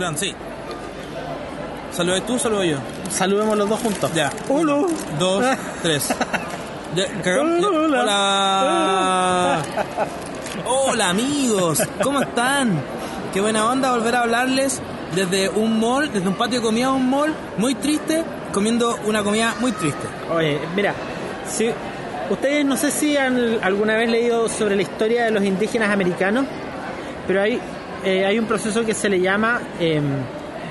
grabando, sí. ¿Saludas tú saludo yo? Saludemos los dos juntos. Ya. Uno. Dos, tres. Ya, cagamos. Ya. Hola. Hola. Hola amigos, ¿cómo están? Qué buena onda volver a hablarles desde un mall, desde un patio de comida a un mall, muy triste, comiendo una comida muy triste. Oye, mira, si ustedes no sé si han alguna vez leído sobre la historia de los indígenas americanos, pero hay, eh, hay un proceso que se le llama eh,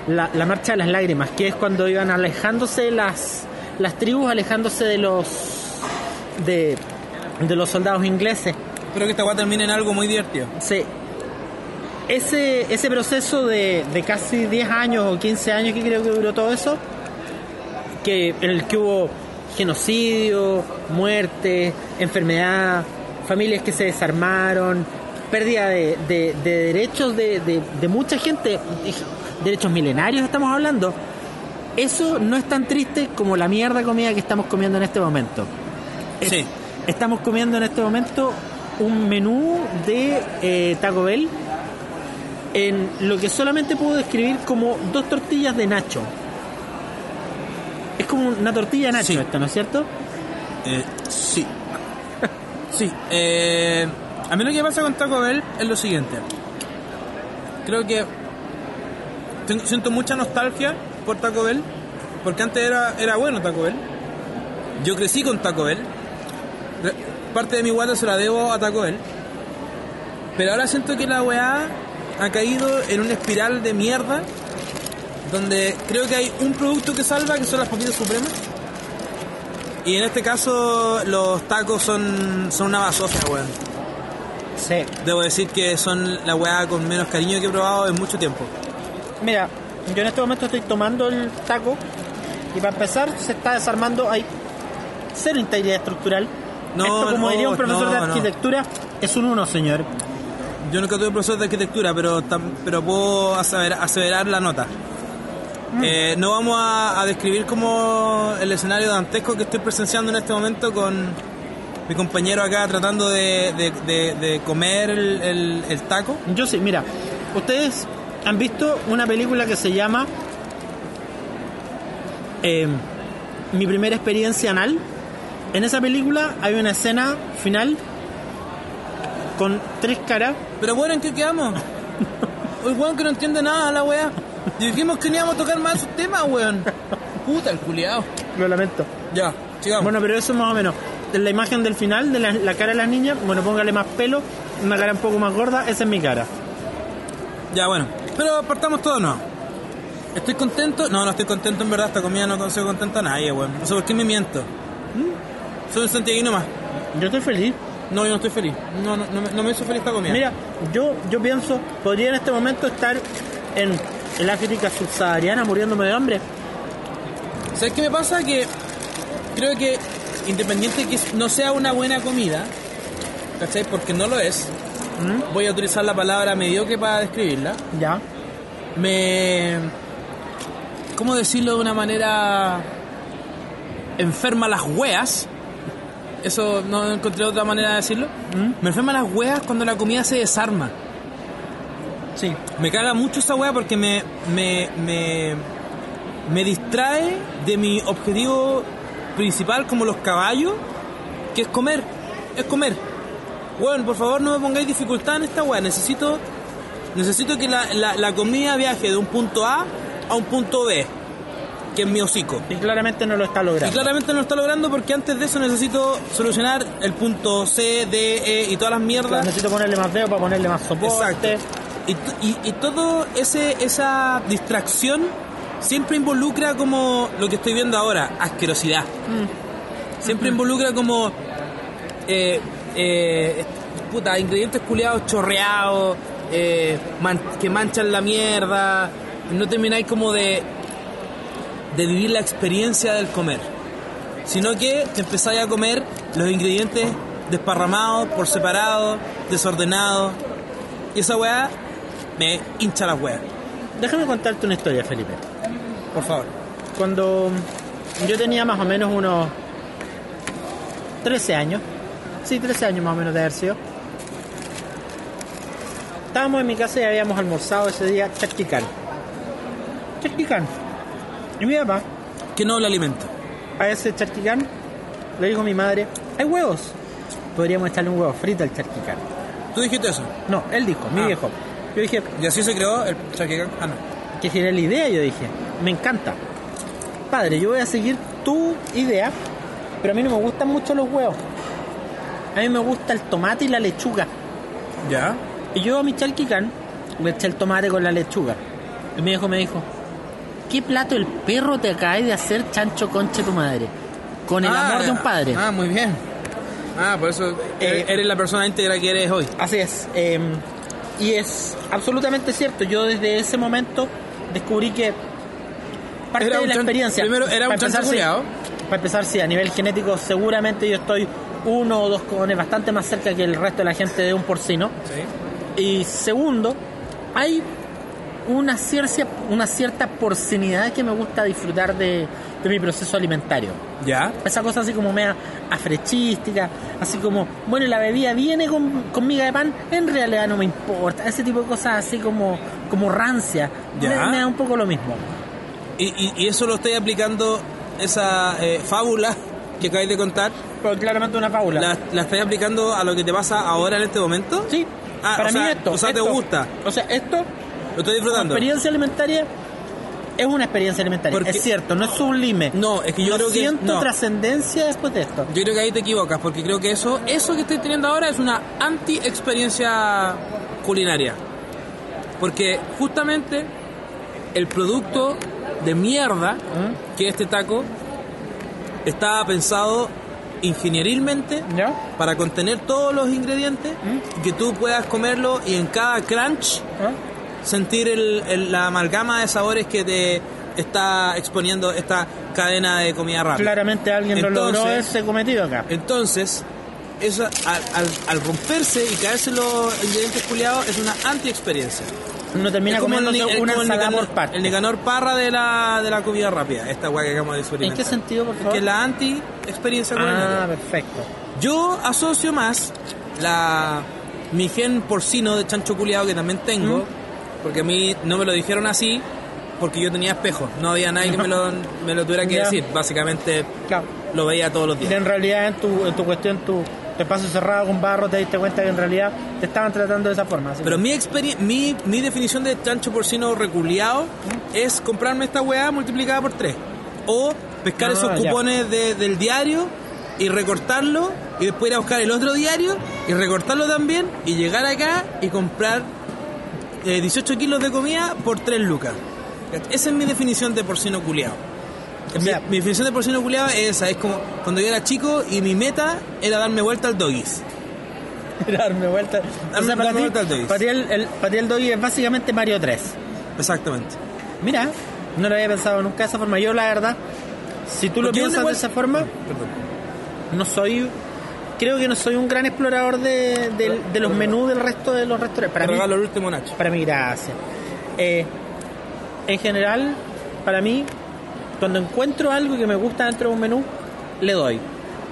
la, la marcha de las lágrimas, que es cuando iban alejándose las, las tribus, alejándose de los de, de los soldados ingleses. Espero que esta guay termine en algo muy divertido. Sí. Ese, ese proceso de, de casi 10 años o 15 años que creo que duró todo eso, que, en el que hubo genocidio, muerte, enfermedad, familias que se desarmaron, pérdida de, de- de derechos de, mucha gente, derechos milenarios estamos hablando, eso no es tan triste como la mierda comida que estamos comiendo en este momento. Sí. Estamos comiendo en este momento un menú de eh, Taco Bell en lo que solamente puedo describir como dos tortillas de Nacho. Es como una tortilla de Nacho Sí. esto, ¿no es cierto? Eh, sí. Sí. Eh, a mí lo que pasa con Taco Bell es lo siguiente. Creo que siento mucha nostalgia por Taco Bell, porque antes era, era bueno Taco Bell. Yo crecí con Taco Bell. Parte de mi guata se la debo a Taco Bell. Pero ahora siento que la weá ha caído en una espiral de mierda donde creo que hay un producto que salva, que son las papitas supremas. Y en este caso los tacos son, son una basofia, weón. Sí. Debo decir que son la weá con menos cariño que he probado en mucho tiempo. Mira, yo en este momento estoy tomando el taco y para empezar se está desarmando, hay cero integridad estructural. No, Esto, como no, diría un profesor no, de arquitectura, es un uno, señor. Yo nunca tuve profesor de arquitectura, pero, pero puedo aseverar, aseverar la nota. Eh, no vamos a, a describir como el escenario dantesco que estoy presenciando en este momento con mi compañero acá tratando de, de- de- de comer el, el- el taco. Yo sí, mira, ustedes han visto una película que se llama eh, Mi primera experiencia anal. En esa película hay una escena final con tres caras. Pero bueno, ¿en qué quedamos? Hoy weón que no entiende nada la weá. Dijimos que no íbamos a tocar más esos temas, weón. Puta, el culiao. Lo lamento. Ya, sigamos. Bueno, pero eso más o menos. En la imagen del final de la, la cara de las niñas, bueno, póngale más pelo, una cara un poco más gorda, esa es mi cara. Ya, bueno. Pero partamos todo, ¿no? ¿Estoy contento? No, no estoy contento en verdad. Esta comida no consigo contento a nadie, weón. No sé por qué me miento. Soy un santiaguino más. Yo estoy feliz. No, yo no estoy feliz. No, no, no, me, no me hizo feliz esta comida. Mira, yo, yo pienso, podría en este momento estar en el África subsahariana muriéndome de hambre. ¿Sabes qué me pasa? Que creo que independiente que no sea una buena comida, ¿cachai? Porque no lo es. ¿Mm? Voy a utilizar la palabra mediocre para describirla. Ya. me... ¿Cómo decirlo de una manera enferma las weas? Eso no encontré otra manera de decirlo. ¿Mm? Me enferma las weas cuando la comida se desarma. Sí. Me caga mucho esa wea porque me, me, me, me distrae de mi objetivo principal como los caballos, que es comer. Es comer. Bueno, por favor no me pongáis dificultad en esta wea. Necesito, necesito que la, la, la comida viaje de un punto A a un punto B, que es mi hocico. Y claramente no lo está Y logrando. claramente no lo está logrando porque antes de eso necesito solucionar el punto C, D, E y todas las mierdas. Necesito ponerle más dedo para ponerle más soporte. Exacto. Y, y, y todo ese esa distracción siempre involucra como lo que estoy viendo ahora, asquerosidad. Siempre involucra como eh, eh, puta, ingredientes culeados chorreados, eh, man- que manchan la mierda. No termináis como de, de vivir la experiencia del comer. Sino que te empezáis a comer los ingredientes desparramados, por separado, desordenados. Y esa weá me hincha la weá. Déjame contarte una historia, Felipe. Por favor. Cuando yo tenía más o menos unos 13 años, sí, 13 años más o menos de haber sido, estábamos en mi casa y habíamos almorzado ese día chasquical. charquicán. Y mi papá, Que no le alimenta. a ese charquicán, le dijo mi madre, hay huevos. Podríamos echarle un huevo frito al charquicán. ¿Tú dijiste eso? No, él dijo, mi Ah. viejo. Yo dije, Y así se creó el charquicán. Ah, no. que si era la idea, yo dije, me encanta. Padre, yo voy a seguir tu idea, pero a mí no me gustan mucho los huevos. A mí me gusta el tomate y la lechuga. Ya. Y yo a mi charquicán le eché el tomate con la lechuga. Y mi viejo me dijo, ¿qué plato el perro te acaba de hacer chancho conche tu madre? Con el amor de un padre. Ah, muy bien. Ah, por eso Eh, eres la persona íntegra que eres hoy. Así es. eh, y es absolutamente cierto. Yo desde ese momento descubrí que parte Era de la experiencia. primero, era un empezar, sí. Para empezar, sí, a nivel genético seguramente yo estoy uno o dos cojones bastante más cerca que el resto de la gente de un porcino. Sí. Y segundo, hay una cierta, una cierta porcinidad que me gusta disfrutar de, de mi proceso alimentario. Ya. Esa cosa así como media afrechística, así como, bueno, la bebida viene con, con miga de pan, en realidad no me importa. Ese tipo de cosas así como, como rancia, Ya. me, me da un poco lo mismo. Y, y, y eso lo estoy aplicando, esa eh, fábula que acabáis de contar, Pero claramente una fábula. ¿la, la estáis aplicando a lo que te pasa ahora en este momento? Sí, Ah, para o mí sea- esto. o sea, ¿te gusta? O sea, esto, Lo estoy disfrutando. experiencia alimentaria, es una experiencia alimentaria. Porque- Es cierto, no es sublime. No, es que yo no creo que siento trascendencia después de esto. Yo creo que ahí te equivocas, porque creo que eso, eso que estoy teniendo ahora es una anti-experiencia culinaria. Porque justamente el producto de mierda ¿Mm? que es este taco estaba pensado ingenierilmente ¿Ya? para contener todos los ingredientes ¿Mm? y que tú puedas comerlo y en cada crunch ¿Ah? sentir el- el- la amalgama de sabores que te está exponiendo esta cadena de comida rápida. Claramente alguien lo logró Entonces- ese cometido acá. Entonces, eso al, al- al romperse y caerse los ingredientes culiados es una anti-experiencia. Uno termina Es como el, comiendo Ni- una el ensalada Nicanor, por parte. el Nicanor Parra de la, de la comida rápida, esta weá que acabamos de ¿En experimentar. qué sentido, por favor? Que es la anti-experiencia ah, culinaria. perfecto. Yo asocio más la mi gen porcino de chancho culiado que también tengo, ¿Mm? porque a mí no me lo dijeron así, porque yo tenía espejos, no había nadie que me lo, me lo tuviera que decir, básicamente Claro. lo veía todos los Y días. en realidad en tu, en tu cuestión, tu espacio cerrado con barro, te diste cuenta que en realidad te estaban tratando de esa forma. Pero que- mi, mi, mi definición de chancho porcino reculeado es comprarme esta weá multiplicada por 3. O pescar Ah, esos cupones de- del diario y recortarlo y después ir a buscar el otro diario y recortarlo también y llegar acá y comprar eh, 18 kilos de comida por 3 lucas. Esa es mi definición de porcino culeado. O sea- mi, mi definición de porcino culeado es esa, es como cuando yo era chico y mi meta era darme vuelta al doggies. darme vuelta. O sea, darme ti, vuelta al Doggies. para ti el, el, para ti el Doggy es básicamente Mario 3. Exactamente. Mira, no lo había pensado nunca de esa forma. Yo, la verdad, si tú lo Porque piensas de esa forma, Perdón. no soy. Creo que no soy un gran explorador de, de- de los menús del resto de los restaurantes. Para Te mí, regalo el último Nacho. Para mí, gracias. Eh, en general, para mí, cuando encuentro algo que me gusta dentro de un menú, le doy.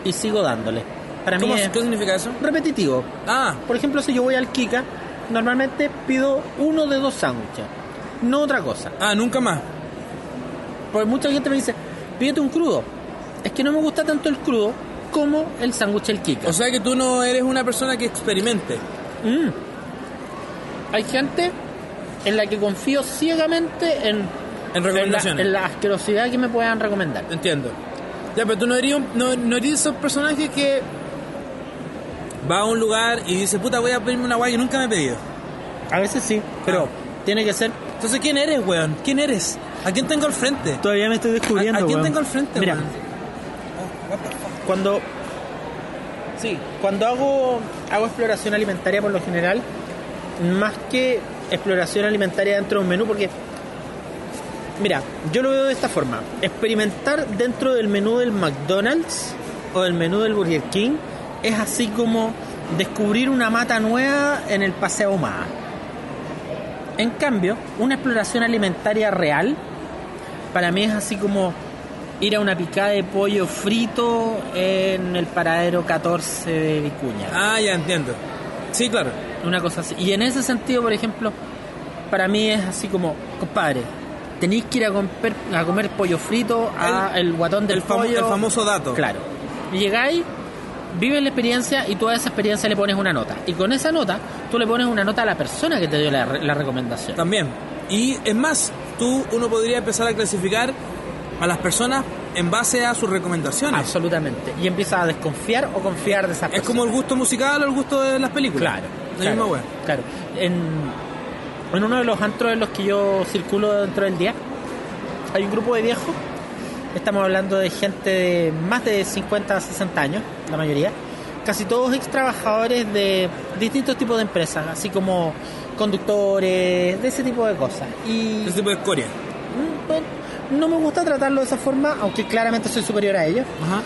Y sigo dándole. Para mí ¿Cómo, es ¿Qué significa eso? repetitivo. Ah, Por ejemplo, si yo voy al Kika, normalmente pido uno de dos sándwiches. No otra cosa. ah, nunca más. Porque mucha gente me dice, pídete un crudo. Es que no me gusta tanto el crudo como el sándwich del Kika. O sea que tú no eres una persona que experimente. Mm. Hay gente en la que confío ciegamente en, En en la, recomendaciones. en la asquerosidad que me puedan recomendar. Entiendo. Ya, pero tú no eres, un- no, no eres esos personajes que va a un lugar y dice, puta, voy a pedirme una guay que nunca me he pedido. A veces sí, pero Ah. tiene que ser... Entonces, ¿quién eres, weón? ¿Quién eres? ¿A quién tengo al frente? Todavía me estoy descubriendo. ¿A- a quién weón. tengo al frente, Mira, weón? cuando sí cuando hago hago exploración alimentaria por lo general más que exploración alimentaria dentro de un menú porque mira yo lo veo de esta forma experimentar dentro del menú del McDonald's o del menú del Burger King es así como descubrir una mata nueva en el paseo Humada en cambio una exploración alimentaria real para mí es así como ir a una picada de pollo frito en el paradero 14 de Vicuña. Ah, ya entiendo. Sí, claro. Una cosa así. Y en ese sentido, por ejemplo, para mí es así como, compadre, tenéis que ir a comer, a comer pollo frito a el, guatón del el, famo- el famoso dato. Claro. Llegáis, vives la experiencia y tú a esa experiencia le pones una nota. Y con esa nota, tú le pones una nota a la persona que te dio la, la recomendación. También. Y es más, tú uno podría empezar a clasificar a las personas en base a sus recomendaciones. Absolutamente. Y empiezas a desconfiar o confiar de esa Es persona. como el gusto musical o el gusto de las películas. Claro. La claro, misma wea. Claro. En, en uno de los antros en los que yo circulo dentro del día, hay un grupo de viejos. Estamos hablando de gente de más de 50, 60 años, la mayoría. Casi todos ex trabajadores de distintos tipos de empresas, así como conductores, de ese tipo de cosas. Y Ese tipo de escoria. mm, bueno, no me gusta tratarlo de esa forma, aunque claramente soy superior a ellos. Ajá.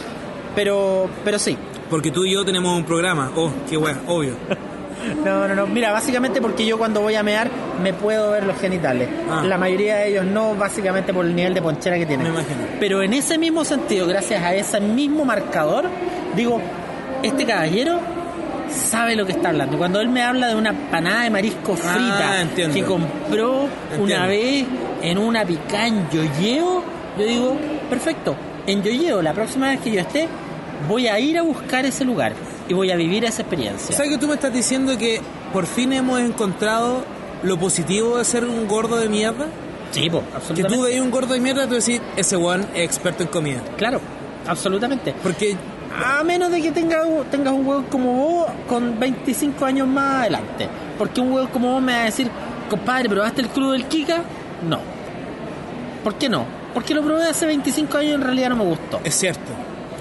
Pero, pero sí, Porque tú y yo tenemos un programa. Oh, qué wea, obvio. No, no, no. Mira, básicamente porque yo cuando voy a mear me puedo ver los genitales. Ah. La mayoría de ellos no, básicamente por el nivel de ponchera que tienen. Me imagino. Pero en ese mismo sentido, gracias a ese mismo marcador, digo, este caballero sabe lo que está hablando. Cuando él me habla de una panada de marisco Ah, frita que compró una vez en una picán yoyeo, yo digo, perfecto, en yoyeo, la próxima vez que yo esté, voy a ir a buscar ese lugar y voy a vivir esa experiencia. ¿Sabes que tú me estás diciendo que por fin hemos encontrado lo positivo de ser un gordo de mierda? Sí, po, Que absolutamente. tú veis un gordo de mierda y tú decís, ese weón es experto en comida. Claro, absolutamente. Porque A menos de que tenga, tengas un huevo como vos con 25 años más adelante. Porque un huevo como vos me va a decir, compadre, ¿probaste el crudo del Kika? No. ¿Por qué no? Porque lo probé hace 25 años y en realidad no me gustó. es cierto.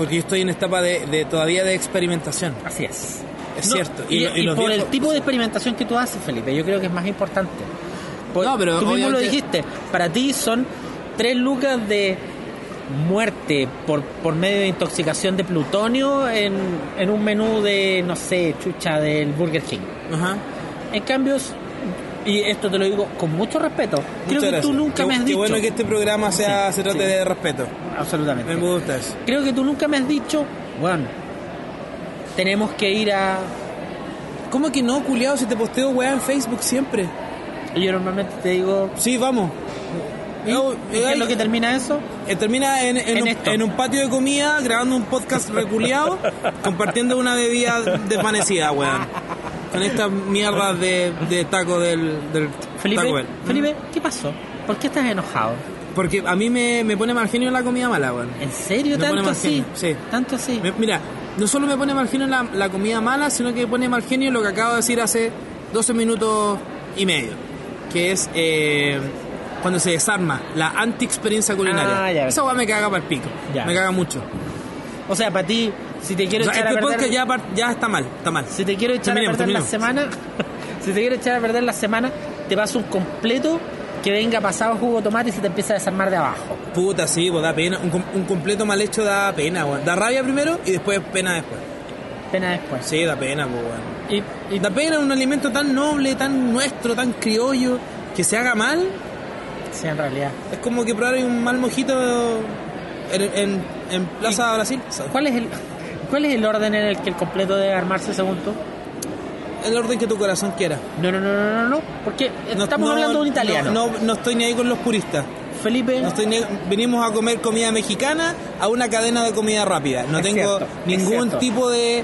Porque yo estoy en etapa de, de todavía de experimentación. Así es. Es No, cierto. Y, por el tipo de experimentación que tú haces, Felipe, yo creo que es más importante. Por- No, pero tú mismo lo dijiste. Para ti son tres lucas de muerte por, por medio de intoxicación de plutonio en, en un menú de, no sé, chucha del Burger King. Ajá. En cambio, y esto te lo digo con mucho respeto, creo que gracias. tú nunca Qué- me has Qué dicho... bueno que este programa sea, Sí, se trate sí. de respeto. Absolutamente. Me gusta eso. Creo que tú nunca me has dicho, bueno, tenemos que ir a... ¿Cómo que no, culiado, si te posteo weá en Facebook siempre? Y yo normalmente te digo, Sí, vamos. ¿y No, ¿y qué es lo que termina eso? Eh, termina en, en En un, en un patio de comida grabando un podcast reculeado, compartiendo una bebida desvanecida, weón. Con estas mierdas de, de taco del, del Felipe, Taco Bell. Felipe, ¿qué pasó? ¿Por qué estás enojado? Porque a mí me, me pone mal genio la comida mala, weón. ¿En serio Me pone tanto mal así? genio, sí. ¿Tanto así? Me- mira, no solo me pone mal genio la, la comida mala, sino que me pone mal genio lo que acabo de decir hace 12 minutos y medio. Que es eh, cuando se desarma la anti-experiencia culinaria. Ah, ya. Esa weá me caga para el pico. Ya. Me caga mucho. O sea, para ti, si te quiero O sea, echar este a perder... ya, está mal, está mal. Si te quiero echar Terminemos, a perder la semana, si te quiero echar a perder la semana, te paso un completo que venga pasado jugo de tomate y se te empieza a desarmar de abajo. Puta, sí, pues da pena. Un, un completo mal hecho da pena, weón. Da rabia primero y después pena después. Pena después. Sí, da pena, pues, weón. Y, y Da pena un alimento tan noble, tan nuestro, tan criollo, que se haga mal. sí, en realidad. Es como que probar un mal mojito en, en, en Plaza Brasil. ¿Cuál es el cuál es el orden en el que el completo debe armarse según tú? El orden que tu corazón quiera. No, no, no, no, no, no, porque No- estamos no- hablando de un italiano. No, no, estoy ni ahí con los puristas. Felipe, No estoy ni- venimos a comer comida mexicana a una cadena de comida rápida. No Es tengo cierto, ningún tipo de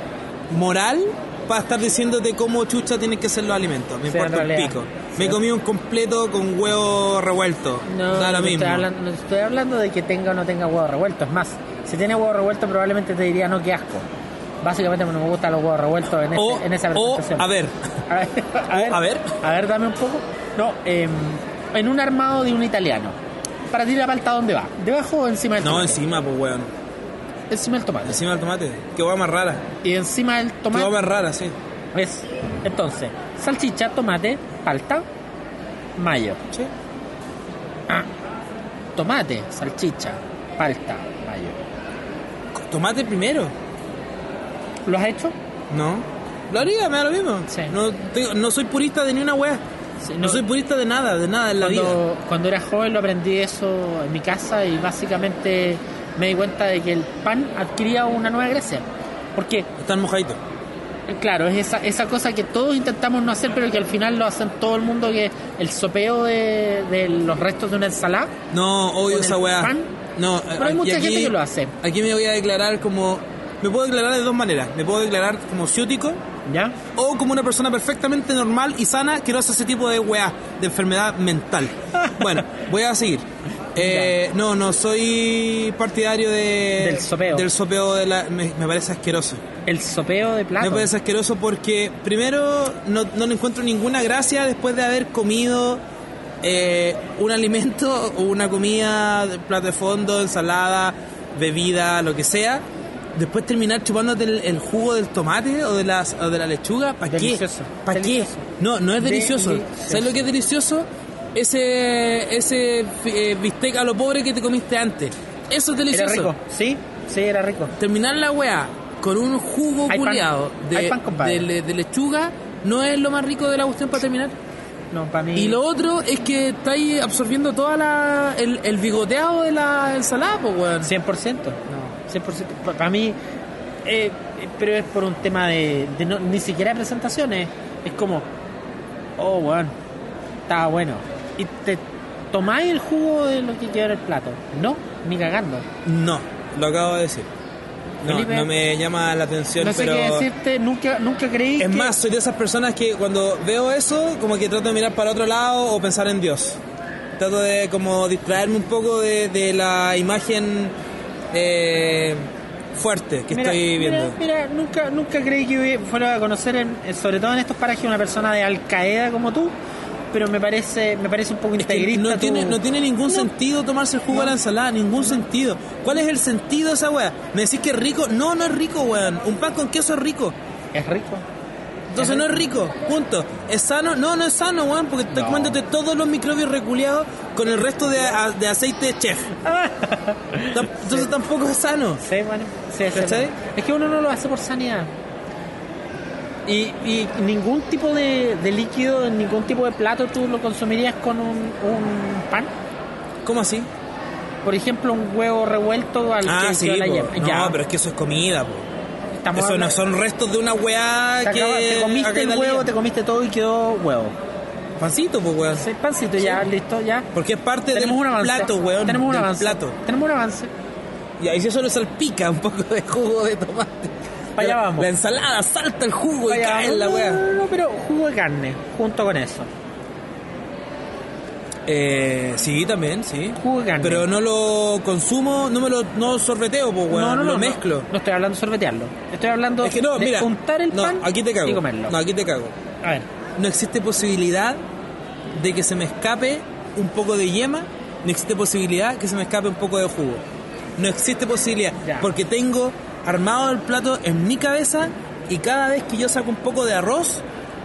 moral para estar diciéndote cómo chucha tienen que ser los alimentos. Me importa un pico. Me comí un completo con huevo revuelto. no, da lo no mismo. Estoy hablando, no estoy hablando de que tenga o no tenga huevo revuelto. Es más, si tiene huevo revuelto probablemente te diría no, qué asco. Básicamente no me gustan los huevos revueltos en, ese- en esa o, presentación. a ver, A ver, a ver, a ver. a ver, dame un poco. No, em, en un armado de un italiano. Para ti la palta, ¿dónde va? ¿Debajo o encima del no, tomate? encima, pues weón. Encima del tomate. Encima del tomate. Qué hueá más rara. Y encima del Qué tomate hueá más rara, sí. es, entonces, salchicha, tomate, palta, mayo. Sí. Ah, tomate, salchicha, palta, mayo. Tomate primero. ¿Lo has hecho? No. Lo haría, me da lo mismo. Sí. No, te- no soy purista de ni una wea. Sí, No, soy purista de nada, de nada en la vida. cuando, cuando era joven lo aprendí eso en mi casa y básicamente me di cuenta de que el pan adquiría una nueva gracia. ¿Por qué? Están mojaditos. Claro, es esa, esa cosa que todos intentamos no hacer, pero que al final lo hacen todo el mundo, que el sopeo de, de los restos de una ensalada. No, obvio ¿Con esa weá. pan? No, Pero hay mucha aquí- gente que lo hace. Aquí me voy a declarar como. Me puedo declarar de dos maneras. Me puedo declarar como ciútico ¿Ya? o como una persona perfectamente normal y sana que no hace ese tipo de weá, de enfermedad mental. Bueno, voy a seguir. Eh, no, no soy partidario de, Del sopeo. Del sopeo de la. Me, me parece asqueroso. El sopeo de plato. Me parece asqueroso porque, primero, no, no le encuentro ninguna gracia después de haber comido eh, un alimento o una comida, plato de fondo, ensalada, bebida, lo que sea. Después terminar chupándote el, el jugo del tomate o de, las, o de la lechuga. ¿Para qué? Delicioso. ¿Para qué? No, no es delicioso. Delicioso. ¿Sabes lo que es delicioso? Ese, ese eh, bistec a lo pobre que te comiste antes. Eso es delicioso Era rico. Sí, sí, era rico. terminar la weá con un jugo culiado de, lechuga no es lo más rico de la cuestión para terminar. No, para mí. Y lo otro es que estáis absorbiendo toda la el, el bigoteado de la ensalada, pues weón. 100%. No, 100%. Para mí, eh, pero es por un tema de, de no- ni siquiera presentaciones. Es como, oh, bueno, estaba bueno. Y te tomáis el jugo de lo que queda en el plato. No, ni cagando. No, lo acabo de decir. No, Felipe, no me llama la atención, No sé pero qué decirte, nunca, nunca creí es que... más, soy de esas personas que cuando veo eso, como que trato de mirar para otro lado o pensar en Dios. Trato de como distraerme un poco de, de la imagen eh, fuerte que Mira, estoy viendo. Mira, mira, nunca, nunca creí que fuera a conocer, en- sobre todo en estos parajes, una persona de Al Qaeda como tú, pero me parece, me parece un poco integrista. no tu- tiene, no tiene ningún sentido tomarse el jugo de la ensalada, ningún sentido. ¿Cuál es el sentido de esa weá? ¿Me decís que es rico? No, no es rico, weón. Un pan con queso es rico. Es rico. Entonces no es rico, punto. ¿Es sano? No, no es sano, weón, porque estás No. comiéndote todos los microbios reculeados con el resto de, a- de aceite de chef. Entonces tampoco es sano. Sí, bueno, sí, sí. Es que uno no lo hace por sanidad. Y, y ningún tipo de, de líquido, ningún tipo de plato tú lo consumirías con un, un pan. ¿Cómo así? Por ejemplo, un huevo revuelto al Ah, que sí, la yema. No, Ya, pero es que eso es comida, po. estamos Eso no son restos de una weá te, que... acabas- te comiste el huevo, te comiste todo y quedó huevo. Pancito, pues, weón. Sí, pancito, ya, listo, ya. Porque es parte Tenemos un del avance. plato, weón. Tenemos un avance. plato. Tenemos un avance. Y ahí si eso le salpica un poco de jugo de tomate. Allá La- vamos. La ensalada salta el jugo y cae en la weá. No, no, pero jugo de carne, junto con eso. Eh, sí, también, sí. Jugo de carne. Pero no lo consumo, no me lo no sorbeteo, pues, weón. no, no, lo no, mezclo. No, estoy hablando de sorbetearlo. Estoy hablando Es que no, de mira. untar el pan aquí te cago. y comerlo. No, aquí te cago. A ver, No existe posibilidad de que se me escape un poco de yema, no existe posibilidad que se me escape un poco de jugo. No existe posibilidad, Ya. porque tengo armado el plato en mi cabeza y cada vez que yo saco un poco de arroz,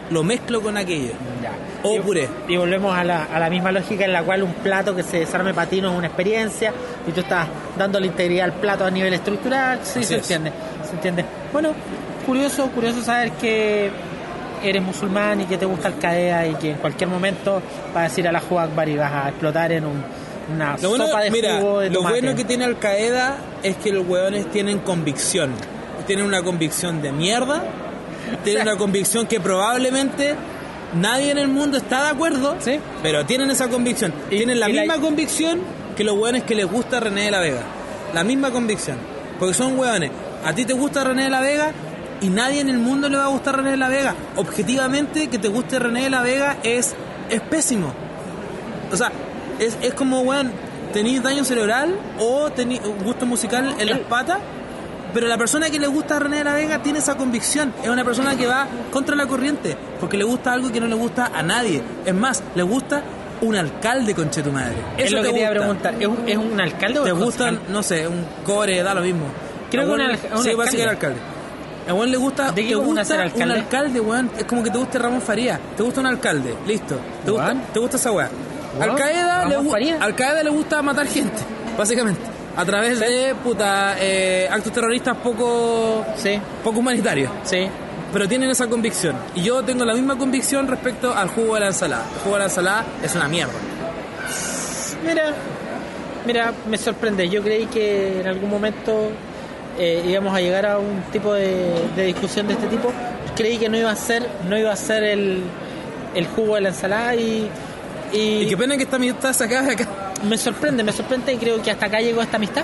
lo mezclo con aquello. ya. O y, puré. Y volvemos a la, a la misma lógica en la cual un plato que se desarme para ti no es una experiencia y tú estás dando la integridad al plato a nivel estructural. Sí, Así se es. entiende. Se entiende. Bueno, curioso, curioso saber que eres musulmán y que te gusta el cadea y que en cualquier momento vas a decir a la Akbar y vas a explotar en un- una Lo bueno, sopa de mira, jugo de lo bueno que tiene Al Qaeda es que los hueones tienen convicción. Tienen una convicción de mierda. Tienen una convicción que probablemente nadie en el mundo está de acuerdo. Sí. Pero tienen esa convicción. Y- tienen la- misma convicción que los hueones que les gusta René de la Vega. La misma convicción. Porque son hueones. A ti te gusta René de la Vega y nadie en el mundo le va a gustar René de la Vega. Objetivamente, que te guste René de la Vega es, es pésimo. O sea, es, es como, weón, tenéis daño cerebral o tenéis gusto musical en las patas, pero la persona que le gusta a René de la Vega tiene esa convicción. Es una persona que va contra la corriente, porque le gusta algo que no le gusta a nadie. Es más, le gusta un alcalde, conche tu madre. Es Eso lo que te iba a gusta. preguntar. ¿Es un, es un alcalde o ¿Te es gustan, no sé, un core, da lo mismo? Creo que un al- Sí, alcalde. alcalde. A Juan le gusta, ¿De qué te gusta será un alcalde? alcalde, weón. Es como que te guste Ramón Faría. Te gusta un alcalde, listo. ¿Te gusta, te gusta esa weá? Al Qaeda, le. Al Qaeda gusta matar gente, básicamente. A través de, puta, eh, actos terroristas poco, Sí, poco humanitarios. sí. Pero tienen esa convicción. Y yo tengo la misma convicción respecto al jugo de la ensalada. El jugo de la ensalada es una mierda. Mira, mira, me sorprende. Yo creí que en algún momento eh, íbamos a llegar a un tipo de, de discusión de este tipo. Creí que no iba a ser, no iba a ser el, el jugo de la ensalada y, y, Y qué pena que esta amistad se acabe acá. me sorprende, me sorprende y creo que hasta acá llegó esta amistad.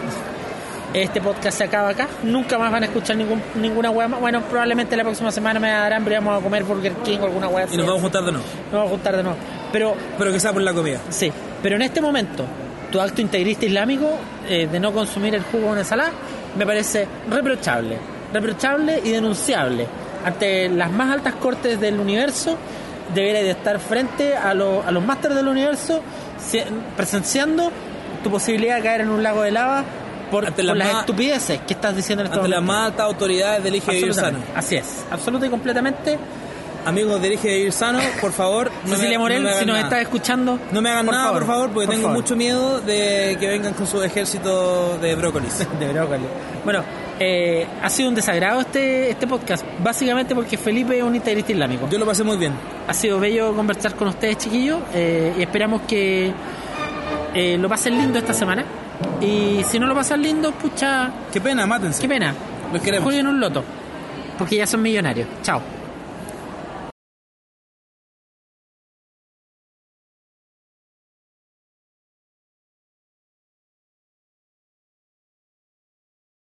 Este podcast se acaba acá. Nunca más van a escuchar ningún, ninguna hueá más. Bueno, probablemente la próxima semana me darán y vamos a comer Burger King o alguna hueá así. Y nos vamos a juntar de nuevo. Nos vamos a juntar de nuevo. Pero Pero que sea por la comida. Sí, pero en este momento, tu acto integrista islámico eh, de no consumir el jugo de una ensalada me parece reprochable. Reprochable y denunciable. Ante las más altas cortes del universo, debería de estar frente a, lo- a los másteres del universo, si- presenciando tu posibilidad de caer en un lago de lava por, Ante por las las más- estupideces que estás diciendo en este Ante las más altas autoridades de Elige Vivir Sano. Así es, absoluta y completamente. Amigos de Elige Vivir Sano, por favor. no Cecilia me- Morel, no me hagan si nos nada. estás escuchando, No me hagan nada, por favor, porque por tengo favor. mucho miedo de que vengan con su ejército de brócolis. de brócoli. Bueno, eh, ha sido un desagrado este, este podcast, básicamente porque Felipe es un integrista islámico. Yo lo pasé muy bien. Ha sido bello conversar con ustedes, chiquillos, eh, y esperamos que eh, lo pasen lindo esta semana. Y si no lo pasan lindo, pucha, Qué pena, mátense. qué pena. Los queremos. Jueguen un loto, porque ya son millonarios. Chao.